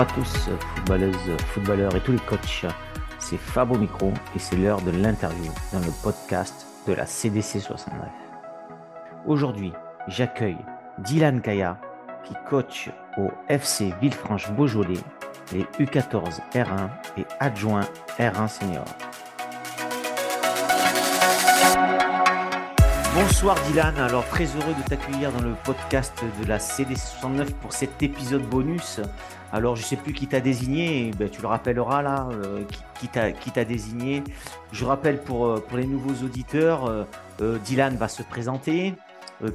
Bonjour à tous, footballeuses, footballeurs et tous les coachs. C'est Fab au micro et c'est l'heure de l'interview dans le podcast de la CDC 69. Aujourd'hui, j'accueille Dylan Kaya qui coach au FC Villefranche-Beaujolais, les U14 R1 et adjoint R1 senior. Bonsoir Dylan, alors très heureux de t'accueillir dans le podcast de la CD69 pour cet épisode bonus. Alors je ne sais plus qui t'a désigné, ben, tu le rappelleras là, euh, qui, t'a désigné. Je rappelle pour, euh, les nouveaux auditeurs, euh, Dylan va se présenter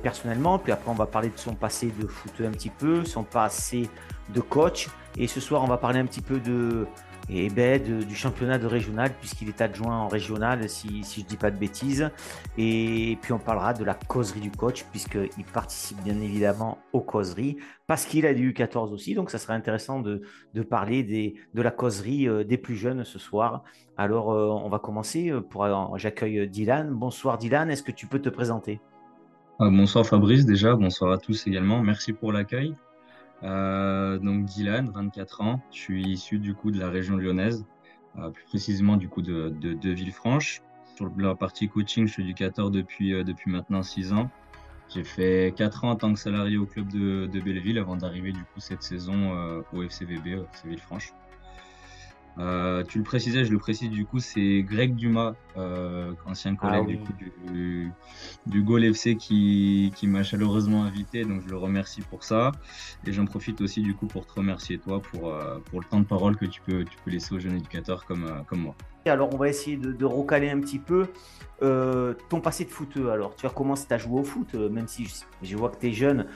personnellement, puis après on va parler de son passé de foot un petit peu, son passé de coach, et ce soir on va parler un petit peu de, et ben, du championnat de régional, puisqu'il est adjoint en régional, si, je ne dis pas de bêtises. Et puis on parlera de la causerie du coach, puisqu'il participe bien évidemment aux causeries, parce qu'il a du U14 aussi. Donc ça serait intéressant de, de parler de la causerie euh, des plus jeunes ce soir. Alors euh, on va commencer. Euh, pour J'accueille Dylan. Bonsoir Dylan, est-ce que tu peux te présenter? Bonsoir Fabrice déjà, bonsoir à tous également. Merci pour l'accueil. Euh, donc Dylan, 24 ans, je suis issu du coup de la région lyonnaise, euh, plus précisément du coup de, de, Villefranche. Sur la partie coaching, je suis éducateur depuis, euh, depuis maintenant 6 ans. J'ai fait 4 ans en tant que salarié au club de, Belleville avant d'arriver du coup cette saison au FCVB, au FC Villefranche. Euh, tu le précisais, je le précise du coup, c'est Greg Dumas, euh, ancien ah collègue du, coup, du, du Gaulle FC qui, qui m'a chaleureusement invité, donc je le remercie pour ça. Et j'en profite aussi du coup pour te remercier toi pour, euh, pour le temps de parole que tu peux, tu peux laisser aux jeunes éducateurs comme, comme moi. Alors on va essayer de, de recaler un petit peu ton passé de foot. Alors tu as commencé à jouer au foot, même si je, je vois que tu es jeune,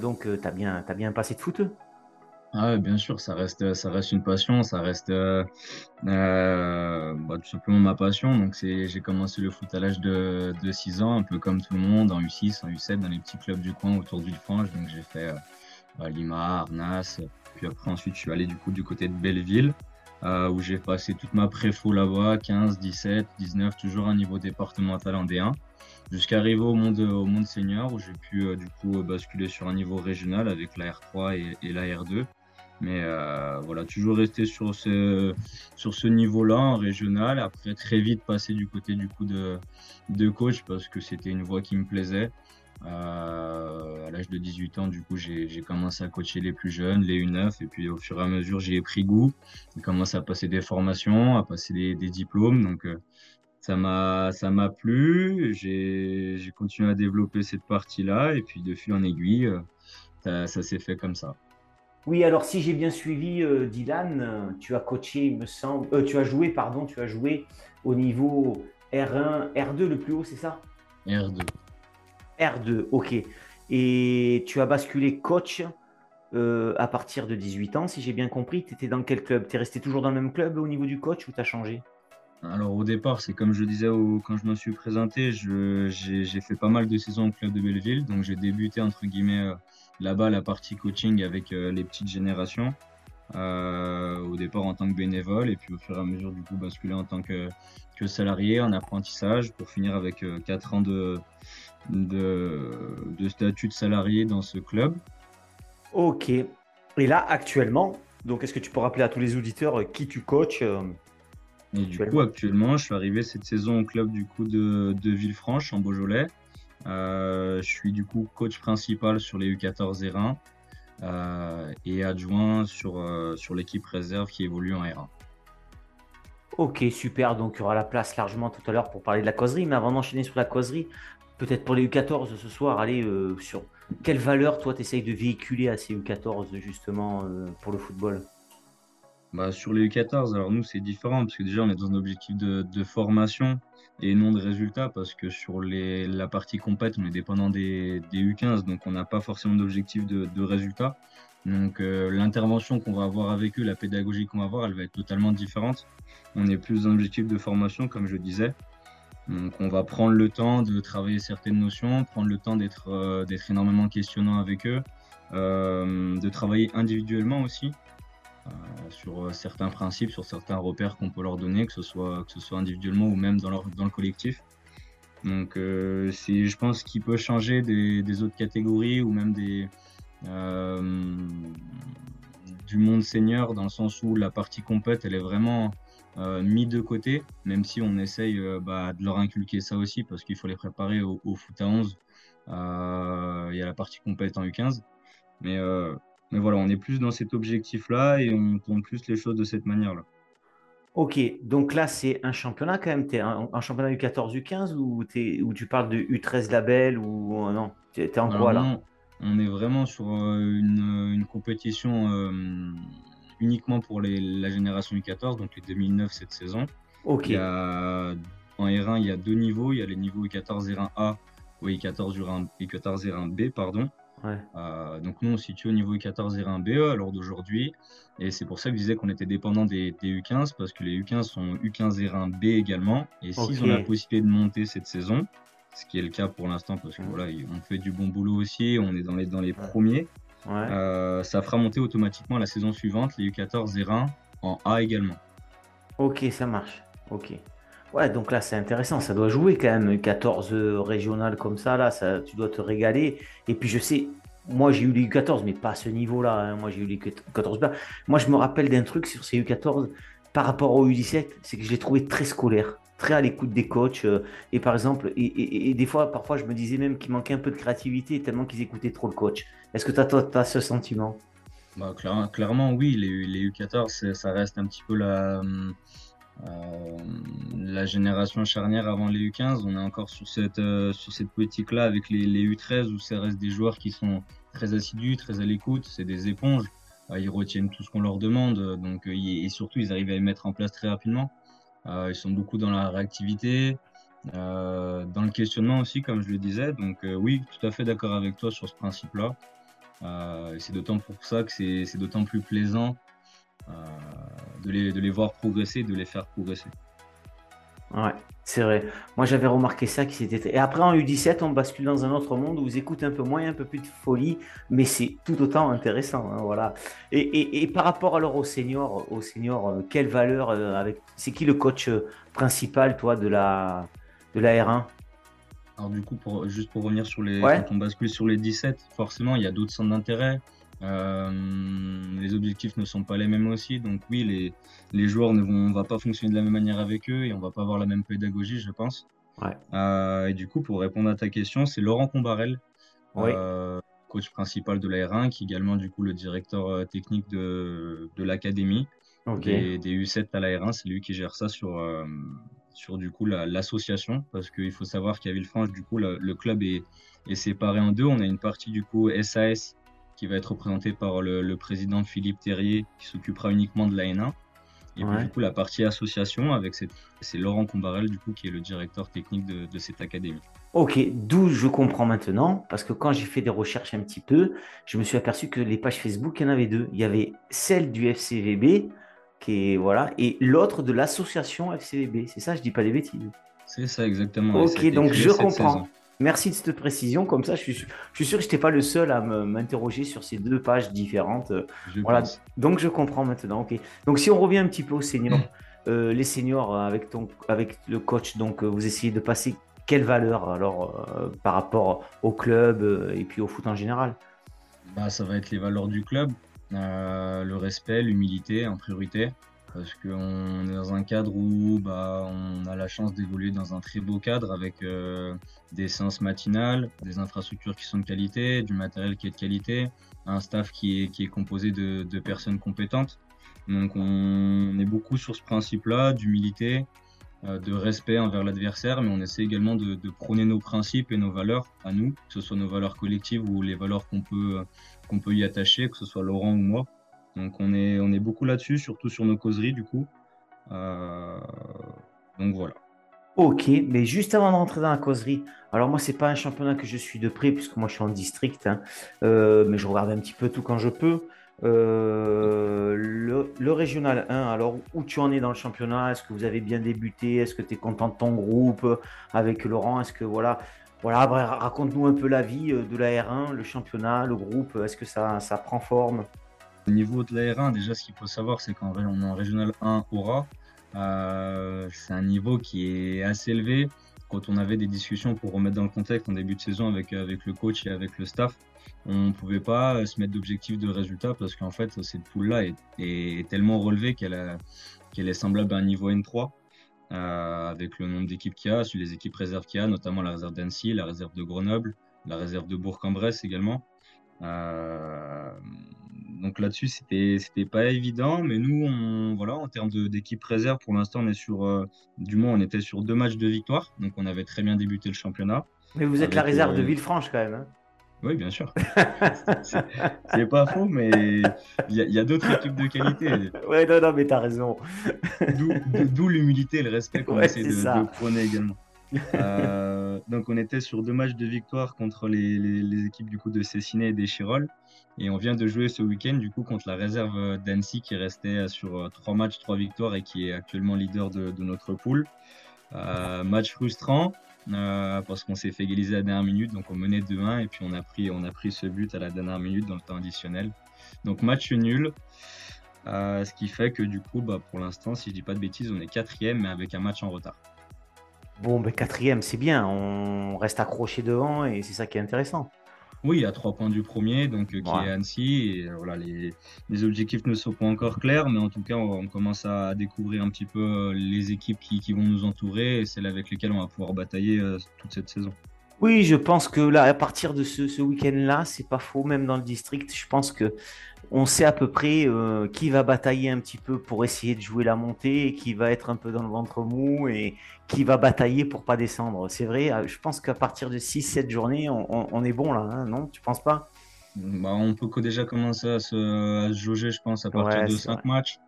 donc tu as bien, as bien un passé de foot ah bien sûr, ça reste, ça reste une passion, ça reste euh, euh, bah, tout simplement ma passion. Donc j'ai commencé le foot à l'âge de, de 6 ans, un peu comme tout le monde, en U6, en U7, dans les petits clubs du coin autour de Villefranche. Donc j'ai fait euh, bah, Lima, Arnas, puis après ensuite je suis allé du coup du côté de Belleville, euh, où j'ai passé toute ma préfo là-bas, 15, 17, 19, toujours à niveau départemental en D1 jusqu'à arriver au monde, au monde senior où j'ai pu du coup basculer sur un niveau régional avec la R3 et, et la R2. Mais euh, voilà, toujours rester sur ce, sur ce niveau-là en régional. Après, très vite passer du côté du coup de, de coach parce que c'était une voie qui me plaisait. Euh, à l'âge de 18 ans, du coup, j'ai commencé à coacher les plus jeunes, les U9, et puis au fur et à mesure, j'ai pris goût. J'ai commencé à passer des formations, à passer des, diplômes. Donc, euh, ça m'a plu. J'ai continué à développer cette partie-là, et puis de fil en aiguille, ça s'est fait comme ça. Oui, alors si j'ai bien suivi, euh, Dylan, euh, tu as coaché, me semble, euh, tu as joué, pardon, tu as joué au niveau R1, R2 le plus haut, c'est ça? R2. R2, ok. Et tu as basculé coach à partir de 18 ans, si j'ai bien compris. Tu étais dans quel club? Tu es resté toujours dans le même club au niveau du coach ou tu as changé? Alors au départ, c'est comme je disais quand je me suis présenté, j'ai fait pas mal de saisons au club de Belleville, donc j'ai débuté entre guillemets là-bas la partie coaching avec euh, les petites générations. Euh, au départ en tant que bénévole et puis au fur et à mesure du coup basculer en tant que, que salarié en apprentissage pour finir avec euh, 4 ans de, de, de, statut de salarié dans ce club. Ok. Et là actuellement, donc est-ce que tu peux rappeler à tous les auditeurs euh, qui tu coaches et du coup, actuellement, je suis arrivé cette saison au club du coup de, de Villefranche en Beaujolais. Euh, je suis du coup coach principal sur les U14 et 1 euh, et adjoint sur, euh, sur l'équipe réserve qui évolue en R1. Ok, super. Donc, il y aura la place largement tout à l'heure pour parler de la causerie. Mais avant d'enchaîner sur la causerie, peut-être pour les U14 ce soir, allez, sur quelle valeur toi tu essayes de véhiculer à ces U14 justement pour le football? Bah, Sur les U14, alors nous c'est différent parce que déjà on est dans un objectif de, formation et non de résultats parce que sur la partie compète, on est dépendant des, des U15, donc on n'a pas forcément d'objectif de, de résultats. Donc euh, l'intervention qu'on va avoir avec eux, la pédagogie qu'on va avoir, elle va être totalement différente. On est plus dans l'objectif de formation, comme je disais. Donc on va prendre le temps de travailler certaines notions, prendre le temps d'être euh, énormément questionnant avec eux, euh, de travailler individuellement aussi. Euh, sur euh, certains principes, sur certains repères qu'on peut leur donner, que ce soit, que ce soit individuellement ou même dans, leur, dans le collectif. Donc, euh, c'est, je pense, qu'il peut changer des, autres catégories ou même des, du monde senior, dans le sens où la partie compète, elle est vraiment euh, mise de côté, même si on essaye bah, de leur inculquer ça aussi, parce qu'il faut les préparer au, foot à 11. Il y a la partie compète en U15. Mais, mais voilà, on est plus dans cet objectif-là et on tourne plus les choses de cette manière-là. Ok, donc là, c'est un championnat quand même. Tu es un, championnat U14, U15 ou, es, ou tu parles de U13 label ou euh, non Tu es, en quoi là On est vraiment sur euh, une, compétition euh, uniquement pour les, la génération U14, donc les 2009 cette saison. Ok. en R1, il y a deux niveaux. Il y a les niveaux U14 R1A ou U14 U14 R1B, pardon. Euh, donc nous, on se situe au niveau U14 R1 BE à l'heure d'aujourd'hui. Et c'est pour ça que je disais qu'on était dépendant des, U15, parce que les U15 sont U15 R1 B également. Et s'ils ont la possibilité de monter cette saison, ce qui est le cas pour l'instant, parce que voilà, on fait du bon boulot aussi, on est dans les, dans les premiers, euh, ça fera monter automatiquement la saison suivante les U14 R1 en A également. Ok, ça marche. Ok. Ouais, donc là, c'est intéressant. Ça doit jouer quand même 14 régionales comme ça. Là, tu dois te régaler. Et puis, je sais, moi, j'ai eu les U14, mais pas à ce niveau-là. Hein. Moi, j'ai eu les U14. Moi, je me rappelle d'un truc sur ces U14 par rapport aux U17, c'est que je les trouvais très scolaires, très à l'écoute des coachs. Euh, et par exemple, et, des fois, parfois, je me disais même qu'il manquait un peu de créativité tellement qu'ils écoutaient trop le coach. Est-ce que tu as, ce sentiment? Bah, clairement, oui. Les, les U14, ça reste un petit peu la. Euh, la génération charnière avant les U15, on est encore sur cette, euh, sur cette politique-là avec les, les, U13 où ça reste des joueurs qui sont très assidus, très à l'écoute, c'est des éponges. Euh, ils retiennent tout ce qu'on leur demande donc, et surtout ils arrivent à les mettre en place très rapidement. ils sont beaucoup dans la réactivité, dans le questionnement aussi, comme je le disais. Donc oui, tout à fait d'accord avec toi sur ce principe-là. c'est d'autant pour ça que c'est d'autant plus plaisant de les, de les voir progresser, de les faire progresser. Ouais, c'est vrai. Moi, j'avais remarqué ça. Qui s'était... Et après, en U17, on bascule dans un autre monde où vous écoutez un peu moins, un peu plus de folie, mais c'est tout autant intéressant. Hein, voilà. Et, et, et, par rapport alors aux seniors, aux seniors euh, quelle valeur euh, avec... C'est qui le coach euh, principal, toi, de la, de la R1 Alors, du coup, pour, juste pour revenir sur les. Quand on bascule sur les 17, forcément, il y a d'autres centres d'intérêt. Euh, les objectifs ne sont pas les mêmes aussi, donc oui, les, les joueurs ne vont, va pas fonctionner de la même manière avec eux et on va pas avoir la même pédagogie, je pense. Euh, et du coup, pour répondre à ta question, c'est Laurent Combarel, euh, coach principal de la R1, qui est également du coup le directeur technique de, de l'académie des, des, U7 à la R1. C'est lui qui gère ça sur, sur du coup l'association, parce qu'il faut savoir qu'à Villefranche, du coup, le, le club est, est, séparé en deux. On a une partie du coup SAS qui va être représenté par le, président Philippe Terrier, qui s'occupera uniquement de l'AN1. Et puis, du coup, la partie association, avec c'est Laurent Combarel, du coup, qui est le directeur technique de, cette académie. Ok, d'où je comprends maintenant, parce que quand j'ai fait des recherches un petit peu, je me suis aperçu que les pages Facebook, il y en avait deux. Il y avait celle du FCVB, qui est, voilà, et l'autre de l'association FCVB. C'est ça, je dis pas des bêtises. C'est ça, exactement. Ok, donc je comprends. Merci de cette précision. Comme ça, je suis, je suis sûr que je n'étais pas le seul à m'interroger sur ces deux pages différentes. voilà. Donc, je comprends maintenant. Ok. Donc, si on revient un petit peu aux seniors, euh, les seniors euh, avec, ton, avec le coach, donc euh, vous essayez de passer quelle valeur alors par rapport au club et puis au foot en général? Bah, Ça va être les valeurs du club, le respect, l'humilité en priorité parce qu'on est dans un cadre où bah, on a la chance d'évoluer dans un très beau cadre avec euh, des séances matinales, des infrastructures qui sont de qualité, du matériel qui est de qualité, un staff qui est, qui est composé de, personnes compétentes. Donc on est beaucoup sur ce principe-là d'humilité, euh, de respect envers l'adversaire, mais on essaie également de, de, prôner nos principes et nos valeurs à nous, que ce soit nos valeurs collectives ou les valeurs qu'on peut, qu'on peut y attacher, que ce soit Laurent ou moi. Donc on est, beaucoup là-dessus, surtout sur nos causeries du coup. Euh, donc voilà. Ok, mais juste avant de rentrer dans la causerie, alors moi c'est pas un championnat que je suis de près puisque moi je suis en district, hein, euh, mais je regarde un petit peu tout quand je peux. Euh, le, régional 1, alors où tu en es dans le championnat? Est-ce que vous avez bien débuté? Est-ce que tu es content de ton groupe avec Laurent? Est-ce que voilà, voilà, raconte-nous un peu la vie de la R1, le championnat, le groupe. Est-ce que ça prend forme? Au niveau de la R1, déjà, ce qu'il faut savoir, c'est qu'en on est en Régional 1 Aura. Euh, c'est un niveau qui est assez élevé. quand on avait des discussions pour remettre dans le contexte en début de saison avec, avec le coach et avec le staff, on ne pouvait pas se mettre d'objectifs de résultats parce qu'en fait, cette poule-là est, tellement relevée qu'elle qu'elle est semblable à un niveau N3. Euh, avec le nombre d'équipes qu'il y a, sur les équipes réserves qu'il y a, notamment la réserve d'Annecy, la réserve de Grenoble, la réserve de Bourg-en-Bresse également. Euh, donc là-dessus, c'était c'était pas évident, mais nous, on, voilà, en termes d'équipe réserve, pour l'instant, on est sur, euh, du moins, on était sur deux matchs de victoire, donc on avait très bien débuté le championnat. Mais vous êtes la réserve de Villefranche quand même. Hein oui, bien sûr. c'est pas faux, mais il y a, d'autres équipes de qualité. Oui, non, non, mais t'as raison. D'où l'humilité et le respect qu'on essaie de, de, prôner également. Euh, donc, on était sur deux matchs de victoire contre les, équipes du coup de Cessiné et des Chirol. Et on vient de jouer ce week-end du coup contre la réserve d'Annecy qui restait sur trois matchs, trois victoires et qui est actuellement leader de, notre poule. Euh, match frustrant, euh, parce qu'on s'est fait égaliser à la dernière minute, donc on menait 2-1 et puis on a, pris, ce but à la dernière minute dans le temps additionnel. Donc match nul, euh, ce qui fait que du coup, bah, pour l'instant, si je dis pas de bêtises, on est quatrième mais avec un match en retard. Bon, mais quatrième, c'est bien, on reste accroché devant et c'est ça qui est intéressant. Oui, à trois points du premier, donc euh, qui est Annecy. Et, euh, voilà, les, les, objectifs ne sont pas encore clairs, mais en tout cas, on, commence à découvrir un petit peu euh, les équipes qui, qui vont nous entourer et celles avec lesquelles on va pouvoir batailler toute cette saison. Oui, je pense que là, à partir de ce, ce week-end-là, c'est pas faux, même dans le district. Je pense que on sait à peu près euh, qui va batailler un petit peu pour essayer de jouer la montée, et qui va être un peu dans le ventre mou et qui va batailler pour pas descendre. C'est vrai, euh, je pense qu'à partir de 6-7 journées, on, est bon là, hein, non? Tu penses pas? Bah, On peut déjà commencer à se, jauger, je pense, à partir de 5 matchs.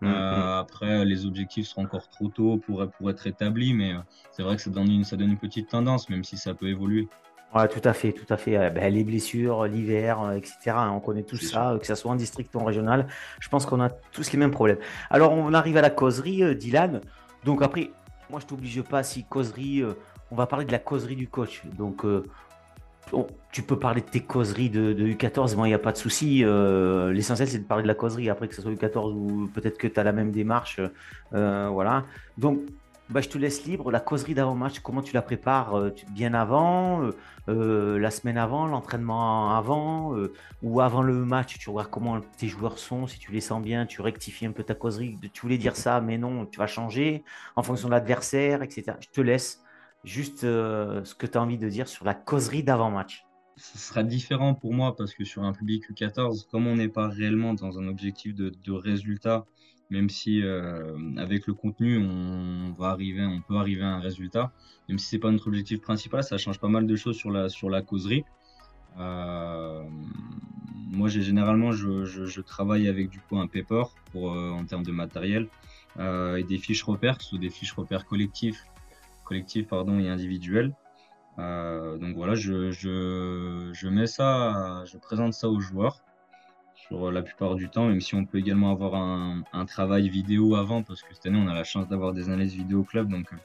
Mm, mm. Euh, après, les objectifs seront encore trop tôt pour, pour être établis, mais c'est vrai que ça donne, une, ça donne une petite tendance, même si ça peut évoluer. Ouais, tout à fait, tout à fait. Euh, ben, les blessures, l'hiver, etc. Hein, on connaît tout ça, que ce soit en district ou en régional. Je pense qu'on a tous les mêmes problèmes. Alors, on arrive à la causerie, Dylan. Donc après, moi, je t'oblige pas si causerie. on va parler de la causerie du coach. Donc, tu peux parler de tes causeries de, U14, moi il n'y a pas de souci. Euh, l'essentiel c'est de parler de la causerie, après que ce soit U14 ou peut-être que tu as la même démarche. Euh, voilà. Donc bah, je te laisse libre. La causerie d'avant-match, comment tu la prépares euh, Bien avant, la semaine avant, l'entraînement avant, ou avant le match, tu regardes comment tes joueurs sont, si tu les sens bien, tu rectifies un peu ta causerie. Tu voulais dire ça, mais non, tu vas changer en fonction de l'adversaire, etc. Je te laisse juste euh, ce que tu as envie de dire sur la causerie d'avant-match. Ce sera différent pour moi parce que sur un public U14, comme on n'est pas réellement dans un objectif de, résultat, même si euh, avec le contenu on va arriver, on peut arriver à un résultat, même si c'est pas notre objectif principal, ça change pas mal de choses sur la sur la causerie. Euh, moi, j'ai généralement, je, travaille avec du coup un paper pour en termes de matériel et des fiches repères, soit des fiches repères collectifs collectif pardon, et individuel. Euh, donc voilà, je, je, je, mets ça, je présente ça aux joueurs sur la plupart du temps, même si on peut également avoir un, travail vidéo avant, parce que cette année on a la chance d'avoir des analyses vidéo club, donc euh,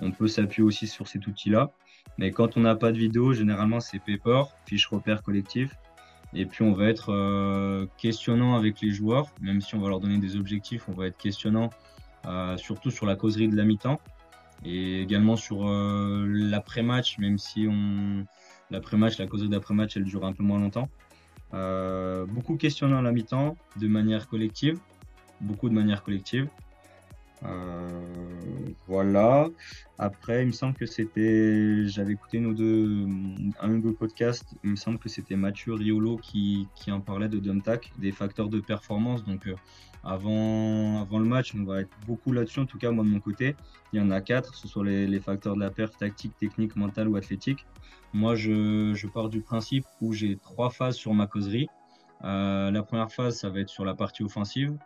on peut s'appuyer aussi sur cet outil-là. Mais quand on n'a pas de vidéo, généralement c'est paper, fiche repère collectif, et puis on va être euh, questionnant avec les joueurs, même si on va leur donner des objectifs, on va être questionnant euh, surtout sur la causerie de la mi-temps et également sur euh, l'après-match, même si on l'après-match, la cause d'après-match, elle dure un peu moins longtemps. Euh, beaucoup questionnant à la de manière collective, beaucoup de manière collective. Euh, voilà. Après, il me semble que c'était, j'avais écouté nos deux, un ou deux podcasts. Il me semble que c'était Mathieu Riolo qui, qui en parlait de Dumtac, des facteurs de performance. Donc, avant, avant le match, on va être beaucoup là-dessus, en tout cas moi de mon côté. Il y en a quatre, ce soit les, facteurs de la perte tactique, technique, mentale ou athlétique. Moi, je, je pars du principe où j'ai trois phases sur ma causerie. Euh, la première phase, ça va être sur la partie offensive,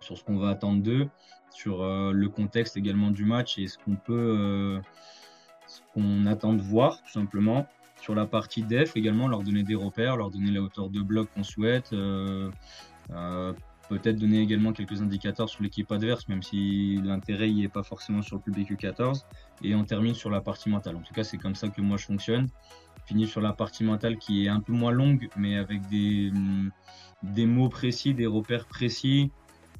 sur ce qu'on va attendre d'eux, sur euh, le contexte également du match et ce qu'on peut, euh, ce qu'on attend de voir, tout simplement. Sur la partie def également, leur donner des repères, leur donner la hauteur de bloc qu'on souhaite, peut-être donner également quelques indicateurs sur l'équipe adverse, même si l'intérêt n'y est pas forcément sur le public U14. Et on termine sur la partie mentale. En tout cas, c'est comme ça que moi je fonctionne. Fini sur la partie mentale qui est un peu moins longue, mais avec des, des mots précis, des repères précis,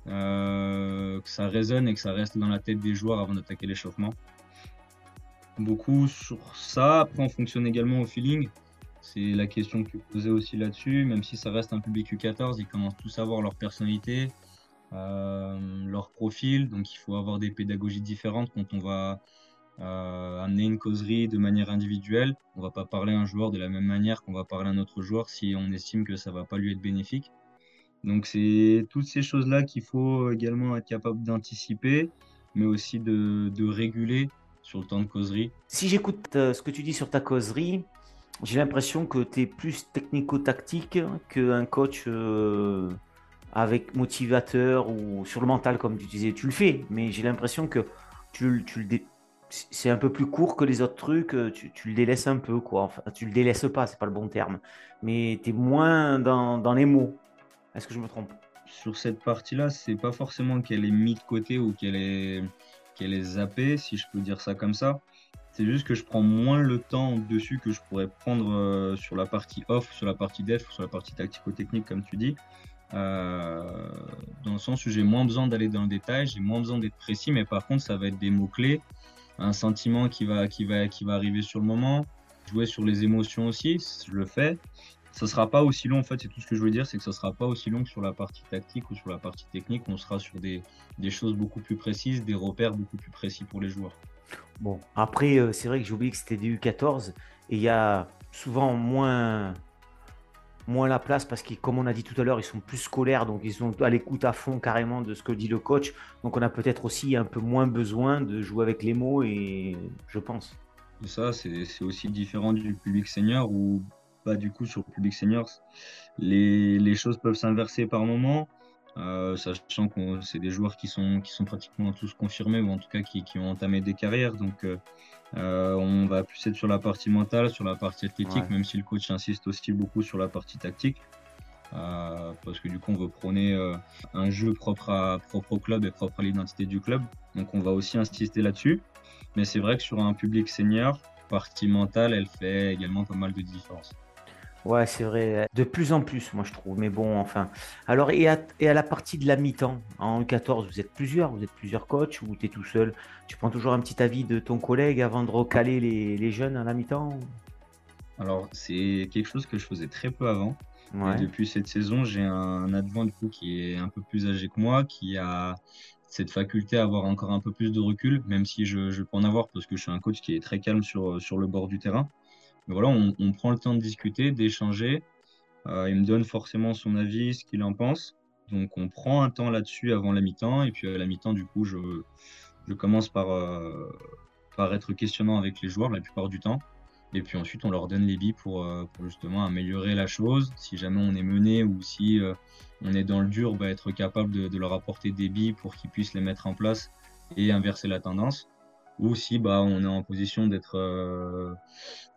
euh, que ça résonne et que ça reste dans la tête des joueurs avant d'attaquer l'échauffement. beaucoup sur ça. Après, on fonctionne également au feeling. C'est la question que tu posais aussi là-dessus. Même si ça reste un public U14, ils commencent tous à avoir leur personnalité, euh, leur profil. Donc, il faut avoir des pédagogies différentes quand on va euh, amener une causerie de manière individuelle. On va pas parler à un joueur de la même manière qu'on va parler à un autre joueur si on estime que ça va pas lui être bénéfique. Donc, c'est toutes ces choses-là qu'il faut également être capable d'anticiper, mais aussi de, réguler sur le temps de causerie. Si j'écoute euh, ce que tu dis sur ta causerie, j'ai l'impression que tu es plus technico-tactique qu'un coach euh, avec motivateur ou sur le mental, comme tu disais. Tu le fais, mais j'ai l'impression que tu, tu le c'est un peu plus court que les autres trucs, euh, tu, tu, le délaisses un peu, quoi. Enfin, tu le délaisses pas, c'est pas le bon terme. Mais tu es moins dans, dans les mots. Est-ce que je me trompe? Sur cette partie-là, c'est pas forcément qu'elle est mise de côté ou qu'elle est qu'elle est zappée, si je peux dire ça comme ça. C'est juste que je prends moins le temps dessus que je pourrais prendre euh, sur la partie off, sur la partie def, sur la partie tactico-technique, comme tu dis. Euh, dans le sens où j'ai moins besoin d'aller dans le détail, j'ai moins besoin d'être précis, mais par contre, ça va être des mots-clés, un sentiment qui va, qui, va, qui va arriver sur le moment, jouer sur les émotions aussi, je le fais ça sera pas aussi long en fait c'est tout ce que je veux dire c'est que ça sera pas aussi long que sur la partie tactique ou sur la partie technique. On sera sur des, des choses beaucoup plus précises des repères beaucoup plus précis pour les joueurs. Bon après euh, c'est vrai que j'ai oublié que c'était du U14 et il y a souvent moins moins la place parce que comme on a dit tout à l'heure ils sont plus scolaires donc ils sont à l'écoute à fond carrément de ce que dit le coach. Donc on a peut-être aussi un peu moins besoin de jouer avec les mots et je pense. Ça c'est aussi différent du public senior où du coup sur le public seniors, les, les choses peuvent s'inverser par moment, euh, sachant que c'est des joueurs qui sont, qui sont pratiquement tous confirmés ou en tout cas qui, qui ont entamé des carrières. Donc euh, euh, on va plus être sur la partie mentale, sur la partie athlétique, même si le coach insiste aussi beaucoup sur la partie tactique. parce que du coup on veut prôner un jeu propre, à, propre au club et propre à l'identité du club. Donc on va aussi insister là-dessus. Mais c'est vrai que sur un public senior, partie mentale, elle fait également pas mal de différence. Ouais, c'est vrai. De plus en plus, moi, je trouve. Mais bon, enfin. Alors, et à, et à la partie de la mi-temps, en 14, vous êtes plusieurs Vous êtes plusieurs coachs ou tu es tout seul? Tu prends toujours un petit avis de ton collègue avant de recaler les, les jeunes à la mi-temps? Alors, c'est quelque chose que je faisais très peu avant. depuis cette saison, j'ai un adjoint du coup qui est un peu plus âgé que moi, qui a cette faculté à avoir encore un peu plus de recul, même si je, je peux en avoir parce que je suis un coach qui est très calme sur, sur le bord du terrain on, prend le temps de discuter, d'échanger. Euh, il me donne forcément son avis, ce qu'il en pense. Donc on prend un temps là-dessus avant la mi-temps. Et puis à la mi-temps, du coup, je, commence par, euh, par être questionnant avec les joueurs la plupart du temps. Et puis ensuite, on leur donne les billes pour, euh, justement améliorer la chose. Si jamais on est mené ou si on est dans le dur, bah, être capable de, de leur apporter des billes pour qu'ils puissent les mettre en place et inverser la tendance ou si bah, on est en position d'être euh,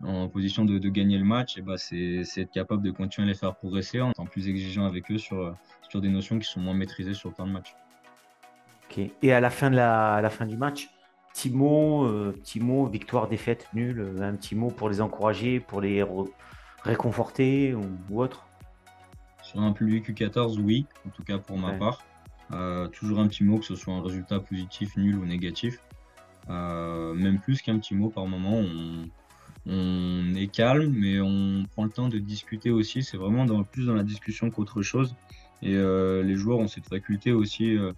en position de, de, gagner le match, et bah, c'est être capable de continuer à les faire progresser en étant plus exigeant avec eux sur, sur des notions qui sont moins maîtrisées sur le temps de match. Et à la fin, de la, à la fin du match, petit mot, euh, petit mot, victoire, défaite, nul, euh, un petit mot pour les encourager, pour les réconforter ou, autre? Sur un public U14, oui, en tout cas pour ma part. toujours un petit mot, que ce soit un résultat positif, nul ou négatif. Euh, même plus qu'un petit mot par moment. On, est calme, mais on prend le temps de discuter aussi. C'est vraiment plus dans la discussion qu'autre chose. Et euh, les joueurs ont cette faculté aussi euh,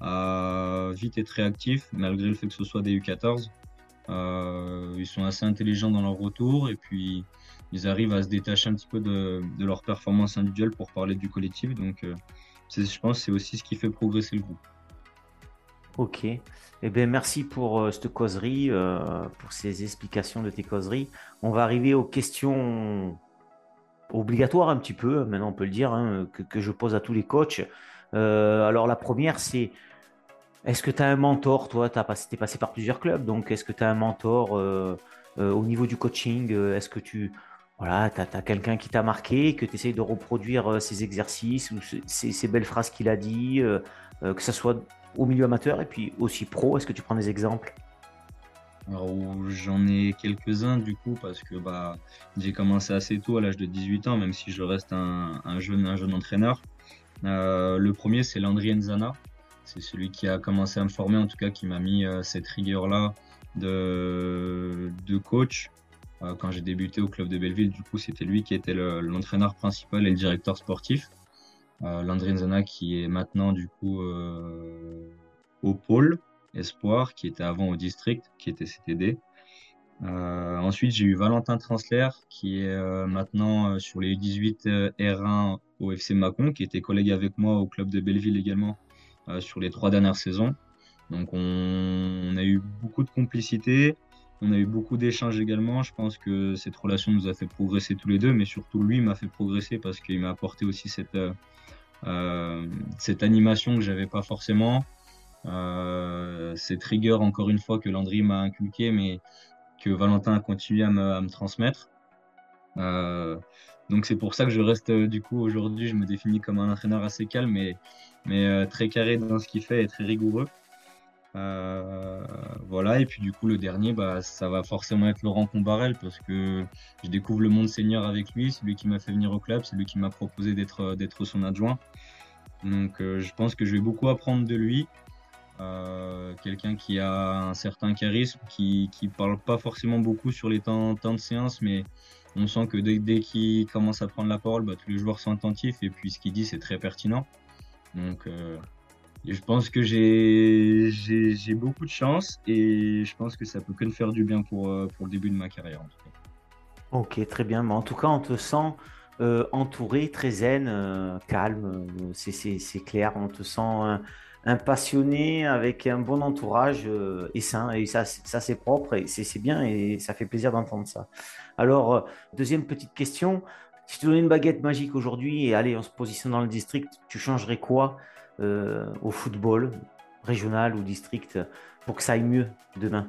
à vite être réactifs, malgré le fait que ce soit des U14. Euh, ils sont assez intelligents dans leur retour et puis ils arrivent à se détacher un petit peu de, de leur performance individuelle pour parler du collectif. Donc, je pense que c'est aussi ce qui fait progresser le groupe. Ok. Eh bien, merci pour euh, cette causerie, euh, pour ces explications de tes causeries. On va arriver aux questions obligatoires un petit peu, maintenant on peut le dire, hein, que, je pose à tous les coachs. Euh, alors la première, c'est est-ce que tu as un mentor Toi, tu es passé par plusieurs clubs, donc est-ce que tu as un mentor au niveau du coaching? Est-ce que tu voilà, as, quelqu'un qui t'a marqué, que tu essayes de reproduire ses exercices ou ces, belles phrases qu'il a dit, que ce soit au milieu amateur et puis aussi pro Est-ce que tu prends des exemples? J'en ai quelques-uns du coup parce que bah j'ai commencé assez tôt à l'âge de 18 ans même si je reste un, jeune un jeune entraîneur. Euh, le premier c'est Landry Enzana, c'est celui qui a commencé à me former en tout cas qui m'a mis euh, cette rigueur là de, de coach. quand j'ai débuté au club de Belleville, du coup, c'était lui qui était l'entraîneur principal et le directeur sportif. Landry Nzana qui est maintenant du coup au pôle espoir, qui était avant au district, qui était CTD. Euh, ensuite, j'ai eu Valentin Transler, qui est euh, maintenant euh, sur les U18 R1 au FC Macon, qui était collègue avec moi au club de Belleville également sur les trois dernières saisons. Donc, on, a eu beaucoup de complicité, on a eu beaucoup d'échanges également. Je pense que cette relation nous a fait progresser tous les deux, mais surtout lui m'a fait progresser parce qu'il m'a apporté aussi cette, cette animation que j'avais pas forcément. Euh, ces triggers, encore une fois, que Landry m'a inculqué, mais que Valentin a continué à me, transmettre. Euh, donc c'est pour ça que je reste du coup aujourd'hui, je me définis comme un entraîneur assez calme mais, mais euh, très carré dans ce qu'il fait et très rigoureux. Voilà, et puis du coup le dernier, bah, ça va forcément être Laurent Combarel parce que je découvre le monde senior avec lui, c'est lui qui m'a fait venir au club, c'est lui qui m'a proposé d'être son adjoint. Donc je pense que je vais beaucoup apprendre de lui. Euh, quelqu'un qui a un certain charisme, qui qui parle pas forcément beaucoup sur les temps, temps de séance, mais on sent que dès, dès qu'il commence à prendre la parole, bah, tous les joueurs sont attentifs et puis ce qu'il dit c'est très pertinent. Donc euh, je pense que j'ai beaucoup de chance et je pense que ça peut que me faire du bien pour, euh, le début de ma carrière. Ok, très bien. Mais en tout cas, on te sent entouré, très zen, calme. C'est clair. On te sent un passionné avec un bon entourage euh, et sain. Et ça, ça c'est propre et c'est bien et ça fait plaisir d'entendre ça. Alors, euh, deuxième petite question. Si tu donnais une baguette magique aujourd'hui et allez, on se positionne dans le district, tu changerais quoi? euh, au football, régional ou district, pour que ça aille mieux demain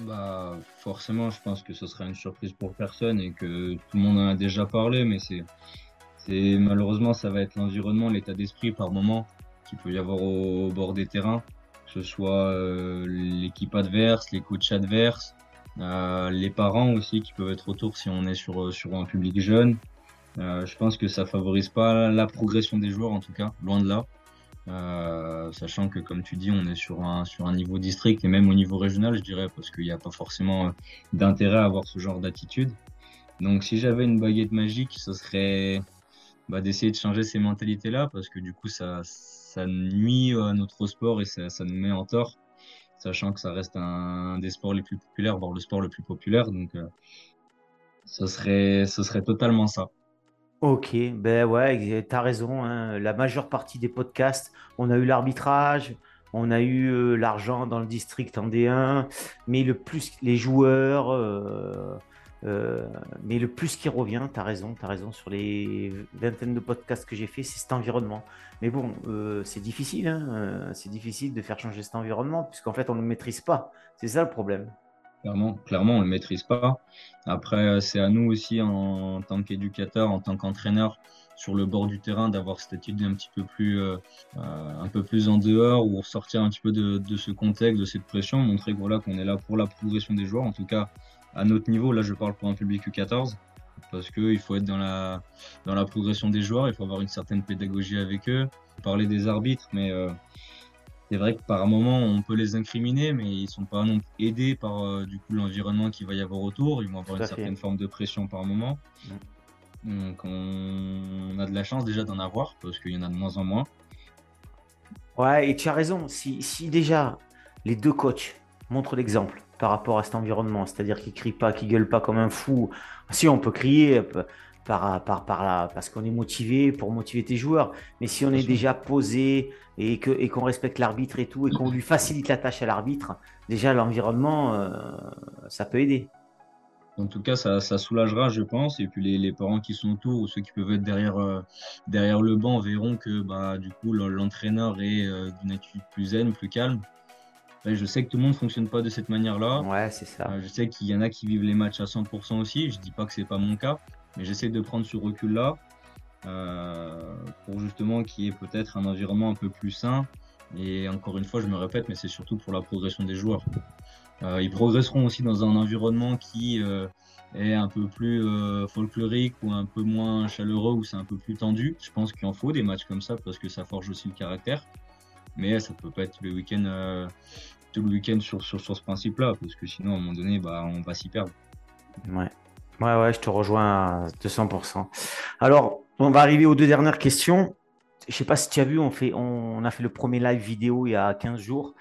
bah, Forcément, je pense que ce sera une surprise pour personne et que tout le monde en a déjà parlé, mais c'est malheureusement, ça va être l'environnement, l'état d'esprit par moment qu'il peut y avoir au, bord des terrains, que ce soit euh, l'équipe adverse, les coachs adverses, euh, les parents aussi qui peuvent être autour si on est sur, un public jeune. Euh, je pense que ça favorise pas la progression des joueurs en tout cas, loin de là. Euh, sachant que comme tu dis, on est sur un sur un niveau district et même au niveau régional, je dirais, parce qu'il n'y a pas forcément d'intérêt à avoir ce genre d'attitude. Donc si j'avais une baguette magique, ce serait bah, d'essayer de changer ces mentalités-là, parce que du coup ça ça nuit à notre sport et ça, nous met en tort, sachant que ça reste un, des sports les plus populaires, voire le sport le plus populaire. Donc, euh, ce, serait, ce serait totalement ça. Ok, ben ouais, tu as raison. Hein. La majeure partie des podcasts, on a eu l'arbitrage, on a eu euh, l'argent dans le district en D1, mais le plus les joueurs, euh, euh, mais le plus qui revient, tu as raison, tu as raison, sur les vingtaines de podcasts que j'ai fait, c'est cet environnement. Mais bon, c'est difficile, hein, c'est difficile de faire changer cet environnement, puisqu'en fait, on ne le maîtrise pas. C'est ça le problème. Clairement, on ne le maîtrise pas. Après, c'est à nous aussi, en, tant qu'éducateur, en tant qu'entraîneur, sur le bord du terrain, d'avoir cette attitude un petit peu plus, un peu plus en dehors, ou sortir un petit peu de, ce contexte, de cette pression, montrer qu'on est là pour la progression des joueurs. En tout cas, à notre niveau, là je parle pour un public U14, parce qu'il faut être dans la, progression des joueurs, il faut avoir une certaine pédagogie avec eux, parler des arbitres, mais euh, c'est vrai que par moment on peut les incriminer, mais ils sont pas non aidés par euh, du coup l'environnement qu'il va y avoir autour, ils vont avoir une certaine forme de pression par moment. Donc on, a de la chance déjà d'en avoir, parce qu'il y en a de moins en moins. Ouais, et tu as raison, si, si déjà les deux coachs montrent l'exemple, par rapport à cet environnement. C'est-à-dire qu'il crie pas, qu'il gueule pas comme un fou. Si on peut crier par, par, par là, parce qu'on est motivé pour motiver tes joueurs. Mais si on est déjà posé et qu'on respecte l'arbitre et tout et qu'on lui facilite la tâche à l'arbitre, déjà l'environnement, euh, ça peut aider. En tout cas, ça, ça, soulagera, je pense. Et puis les, les, parents qui sont autour ou ceux qui peuvent être derrière, euh, derrière le banc verront que bah, du coup l'entraîneur est d'une attitude plus zen, plus calme. Je sais que tout le monde ne fonctionne pas de cette manière-là. Ouais, c'est ça. Euh, je sais qu'il y en a qui vivent les matchs à 100% aussi. Je dis pas que c'est pas mon cas, mais j'essaie de prendre ce recul-là euh, pour justement qu'il y ait peut-être un environnement un peu plus sain. Et encore une fois, je me répète, mais c'est surtout pour la progression des joueurs. Euh, ils progresseront aussi dans un environnement qui est un peu plus folklorique ou un peu moins chaleureux, ou c'est un peu plus tendu. Je pense qu'il en faut des matchs comme ça parce que ça forge aussi le caractère mais ça peut pas être tous les week-ends tout le week-end sur, sur, sur ce principe-là, parce que sinon, à un moment donné, bah, on va s'y perdre. Ouais. Ouais, ouais, je te rejoins à 200%. Alors, on va arriver aux deux dernières questions. Je sais pas si tu as vu, on, a fait le premier live vidéo il y a 15 jours.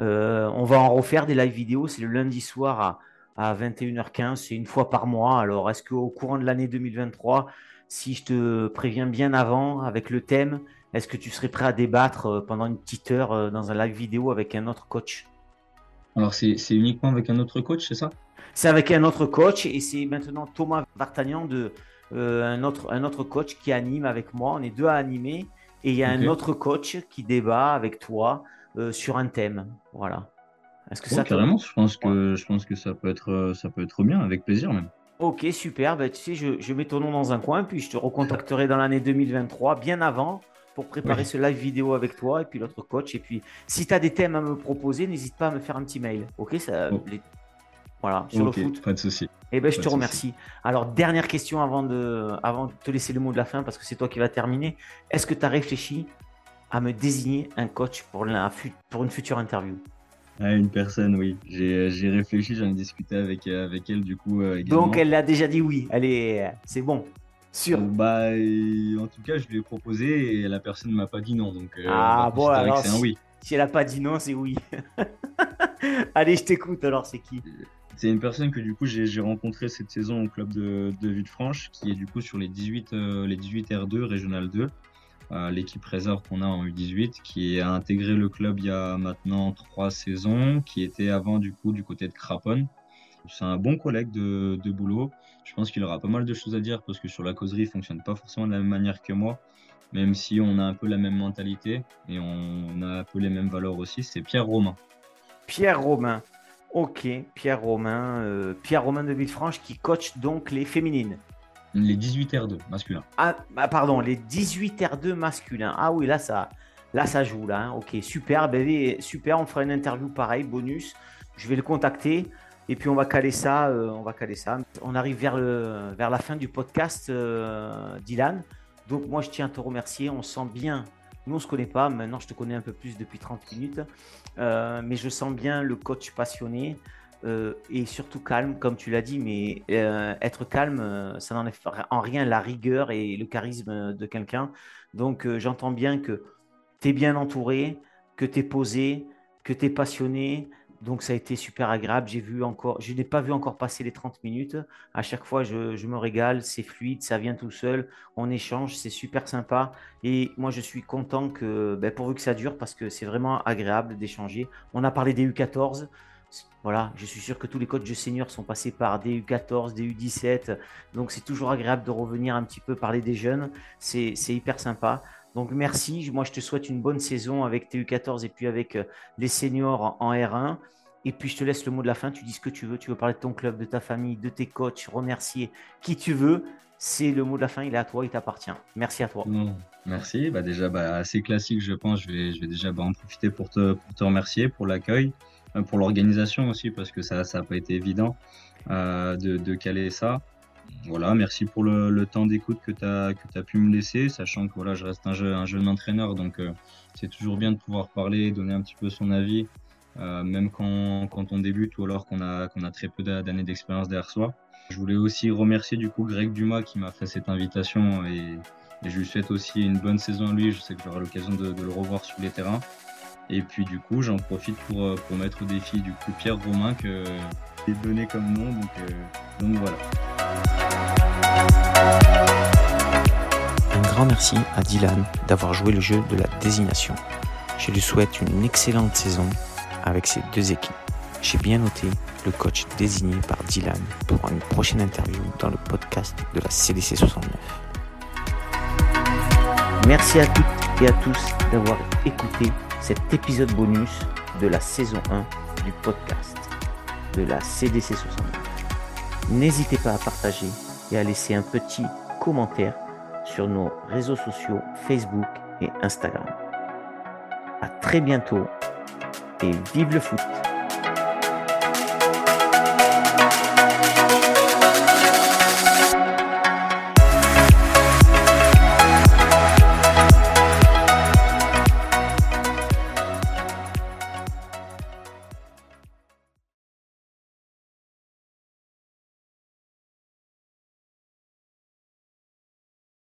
Euh, on va en refaire des live vidéo. C'est le lundi soir à, à 21h15. C'est une fois par mois. Alors, est-ce qu'au courant de l'année 2023, si je te préviens bien avant avec le thème, est-ce que tu serais prêt à débattre euh, pendant une petite heure euh, dans un live vidéo avec un autre coach? Alors, c'est uniquement avec un autre coach, c'est ça? C'est avec un autre coach et c'est maintenant Thomas Vartagnan, de, euh, un, autre, un autre coach qui anime avec moi. On est deux à animer et il y a un autre coach qui débat avec toi sur un thème. Voilà. Est-ce que ça carrément, je pense que je pense que ça peut être ça peut être bien, avec plaisir même. Ok, super. Ben, tu sais, je, je, mets ton nom dans un coin, puis je te recontacterai dans l'année 2023, bien avant, pour préparer ce live vidéo avec toi et puis l'autre coach. Et puis, si tu as des thèmes à me proposer, n'hésite pas à me faire un petit mail. Ok, ça, voilà, sur le foot. Pas de souci. Eh ben, je te remercie. Alors, dernière question avant de, avant de te laisser le mot de la fin, parce que c'est toi qui vas terminer. Est-ce que tu as réfléchi à me désigner un coach pour, la, pour une future interview? Une personne, oui. J'ai réfléchi, j'en ai discuté avec, avec elle du coup. Euh, Donc elle a déjà dit oui. Allez, c'est bon. Sûr. Bah, en tout cas, je lui ai proposé et la personne ne m'a pas dit non. Donc, euh, ah bon, alors c'est un oui. Si elle n'a pas dit non, c'est oui. Allez, je t'écoute. Alors, c'est qui? C'est une personne que du coup j'ai rencontré cette saison au club de, de Villefranche, qui est du coup sur les 18, euh, les 18 R2, Régional 2 l'équipe réserve qu'on a en U18, qui a intégré le club il y a maintenant trois saisons, qui était avant du coup du côté de Craponne. C'est un bon collègue de, de boulot. Je pense qu'il aura pas mal de choses à dire parce que sur la causerie, il fonctionne pas forcément de la même manière que moi, même si on a un peu la même mentalité et on a un peu les mêmes valeurs aussi. C'est Pierre Romain. Pierre Romain. Ok, Pierre Romain, euh, Pierre Romain de Villefranche qui coach donc les féminines. Les 18 R2 masculins. Ah, bah, pardon, les 18 R2 masculins. Ah oui, là ça, là, ça joue. Là, hein. Ok, super. Ben, super, on fera une interview pareil, bonus. Je vais le contacter. Et puis on va caler ça, euh, on va caler ça. On arrive vers, le, vers la fin du podcast, euh, Dylan. Donc moi je tiens à te remercier. On sent bien, nous on se connaît pas, maintenant je te connais un peu plus depuis 30 minutes, euh, mais je sens bien le coach passionné, euh, et surtout calme, comme tu l'as dit, mais euh, être calme, ça n'enlève en rien la rigueur et le charisme de quelqu'un. Donc j'entends bien que tu es bien entouré, que tu es posé, que tu es passionné. Donc ça a été super agréable. J'ai vu encore, je n'ai pas vu encore passer les 30 minutes. À chaque fois, je, me régale, c'est fluide, ça vient tout seul. On échange, c'est super sympa. Et moi, je suis content que, ben, pourvu que ça dure, parce que c'est vraiment agréable d'échanger. On a parlé des U14. Voilà, je suis sûr que tous les coachs de seniors sont passés par des U14, des U17. Donc c'est toujours agréable de revenir un petit peu parler des jeunes. C'est hyper sympa. Donc merci. Moi, je te souhaite une bonne saison avec tes U14 et puis avec euh, les seniors en R1. Et puis je te laisse le mot de la fin. Tu dis ce que tu veux. Tu veux parler de ton club, de ta famille, de tes coachs, remercier qui tu veux. C'est le mot de la fin. Il est à toi. Il t'appartient. Merci à toi. merci. Bah déjà, bah, assez classique, je pense. Je vais, déjà bah, en profiter pour te, pour te remercier pour l'accueil. Euh, pour l'organisation aussi, parce que ça n'a pas été évident euh, de, caler ça. Voilà, merci pour le, temps d'écoute que tu as, pu me laisser, sachant que voilà, je reste un, un jeune entraîneur, donc euh, c'est toujours bien de pouvoir parler, donner un petit peu son avis, même quand, on débute ou alors qu'on a, très peu d'années d'expérience derrière soi. Je voulais aussi remercier du coup Greg Dumas qui m'a fait cette invitation et, je lui souhaite aussi une bonne saison à lui. Je sais que j'aurai l'occasion de, le revoir sur les terrains. Et puis du coup, j'en profite pour, euh, mettre au défi du coup Pierre Romain que j'ai donné comme nom. Donc, euh, donc voilà. Un grand merci à Dylan d'avoir joué le jeu de la désignation. Je lui souhaite une excellente saison avec ses deux équipes. J'ai bien noté le coach désigné par Dylan pour une prochaine interview dans le podcast de la CDC 69. Merci à toutes et à tous d'avoir écouté cet épisode bonus de la saison 1 du podcast de la CDC 69. N'hésitez pas à partager et à laisser un petit commentaire sur nos réseaux sociaux Facebook et Instagram. À très bientôt et vive le foot